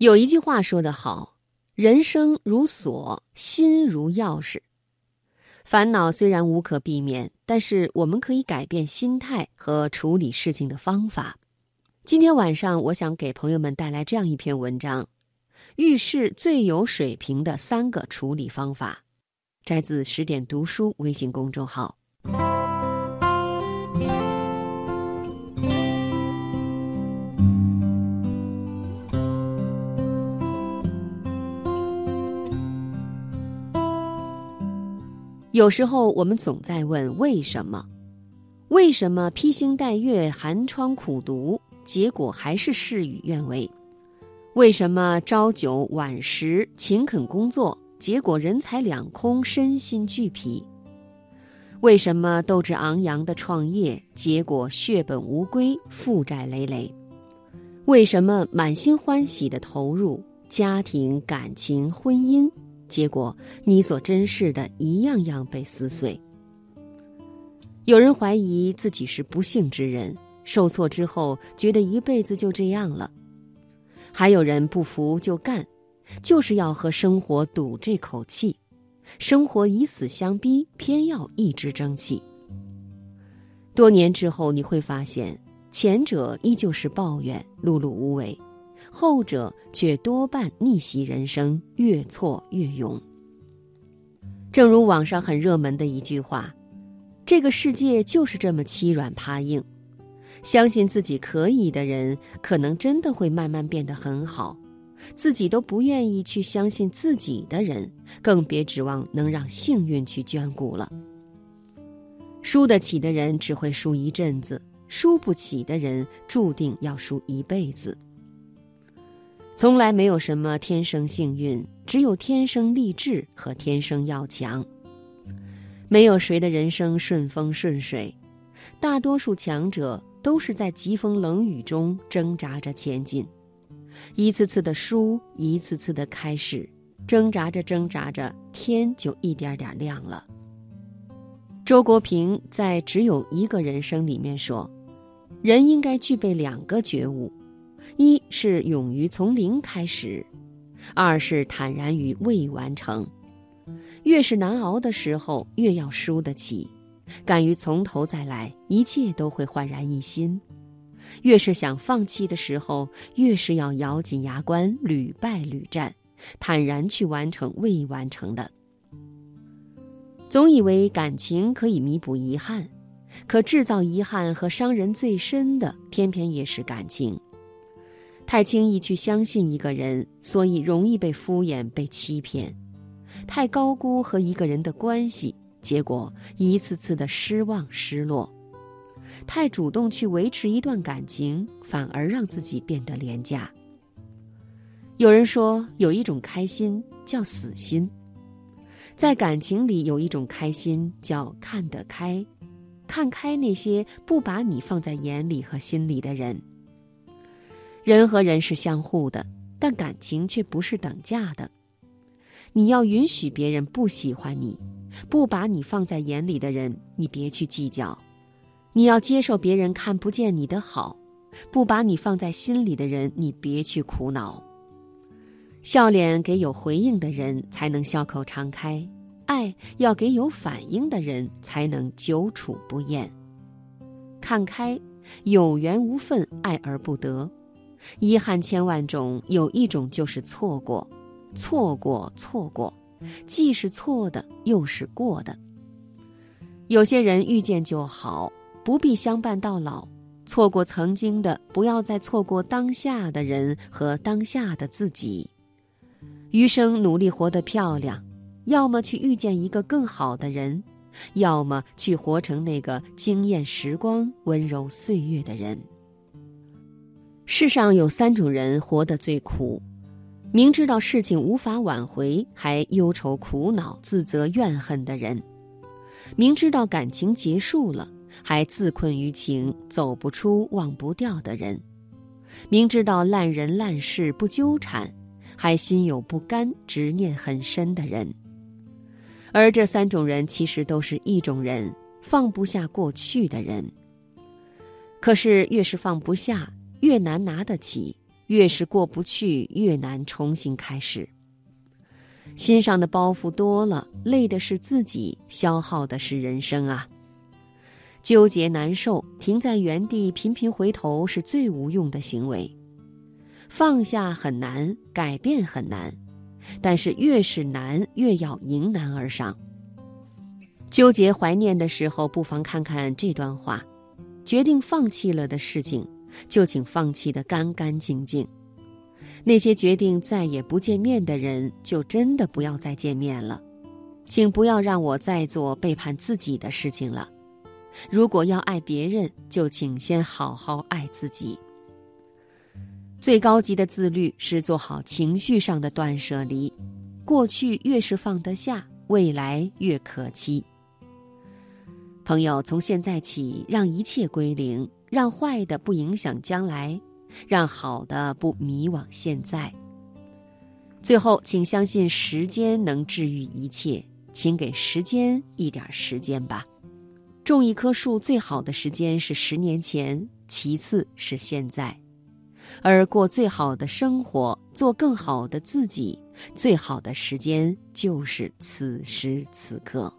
有一句话说得好：“人生如锁，心如钥匙。”烦恼虽然无可避免，但是我们可以改变心态和处理事情的方法。今天晚上，我想给朋友们带来这样一篇文章：遇事最有水平的三个处理方法，摘自十点读书微信公众号。有时候我们总在问为什么？为什么披星戴月、寒窗苦读，结果还是事与愿违？为什么朝九晚十、勤恳工作，结果人财两空、身心俱疲？为什么斗志昂扬的创业，结果血本无归、负债累累？为什么满心欢喜的投入家庭、感情、婚姻？结果，你所珍视的一样样被撕碎。有人怀疑自己是不幸之人，受挫之后觉得一辈子就这样了；还有人不服就干，就是要和生活赌这口气。生活以死相逼，偏要一直争气。多年之后，你会发现，前者依旧是抱怨、碌碌无为。后者却多半逆袭人生，越挫越勇。正如网上很热门的一句话：“这个世界就是这么欺软怕硬。”相信自己可以的人，可能真的会慢慢变得很好；自己都不愿意去相信自己的人，更别指望能让幸运去眷顾了。输得起的人只会输一阵子，输不起的人注定要输一辈子。从来没有什么天生幸运，只有天生励志和天生要强。没有谁的人生顺风顺水，大多数强者都是在疾风冷雨中挣扎着前进，一次次的输，一次次的开始，挣扎着挣扎着，天就一点点亮了。周国平在《只有一个人生》里面说，人应该具备两个觉悟。一是勇于从零开始，二是坦然于未完成。越是难熬的时候，越要输得起，敢于从头再来，一切都会焕然一新。越是想放弃的时候，越是要咬紧牙关，屡败屡战，坦然去完成未完成的。总以为感情可以弥补遗憾，可制造遗憾和伤人最深的，偏偏也是感情。太轻易去相信一个人，所以容易被敷衍、被欺骗；太高估和一个人的关系，结果一次次的失望、失落；太主动去维持一段感情，反而让自己变得廉价。有人说，有一种开心叫死心，在感情里有一种开心叫看得开，看开那些不把你放在眼里和心里的人。人和人是相互的，但感情却不是等价的。你要允许别人不喜欢你，不把你放在眼里的人，你别去计较；你要接受别人看不见你的好，不把你放在心里的人，你别去苦恼。笑脸给有回应的人，才能笑口常开；爱要给有反应的人，才能久处不厌。看开，有缘无分，爱而不得。遗憾千万种，有一种就是错过，错过，错过，既是错的，又是过的。有些人遇见就好，不必相伴到老。错过曾经的，不要再错过当下的人和当下的自己。余生努力活得漂亮，要么去遇见一个更好的人，要么去活成那个惊艳时光、温柔岁月的人。世上有三种人活得最苦：明知道事情无法挽回，还忧愁苦恼、自责怨恨的人；明知道感情结束了，还自困于情、走不出、忘不掉的人；明知道烂人烂事不纠缠，还心有不甘、执念很深的人。而这三种人其实都是一种人，放不下过去的人。可是越是放不下，越难拿得起，越是过不去，越难重新开始。心上的包袱多了，累的是自己，消耗的是人生啊！纠结难受，停在原地频频回头是最无用的行为。放下很难，改变很难，但是越是难，越要迎难而上。纠结怀念的时候，不妨看看这段话：决定放弃了的事情，就请放弃的干干净净。那些决定再也不见面的人，就真的不要再见面了。请不要让我再做背叛自己的事情了。如果要爱别人，就请先好好爱自己。最高级的自律是做好情绪上的断舍离，过去越是放得下，未来越可期。朋友，从现在起，让一切归零，让坏的不影响将来，让好的不迷惘现在。最后，请相信时间能治愈一切，请给时间一点时间吧。种一棵树最好的时间是十年前，其次是现在。而过最好的生活，做更好的自己，最好的时间就是此时此刻。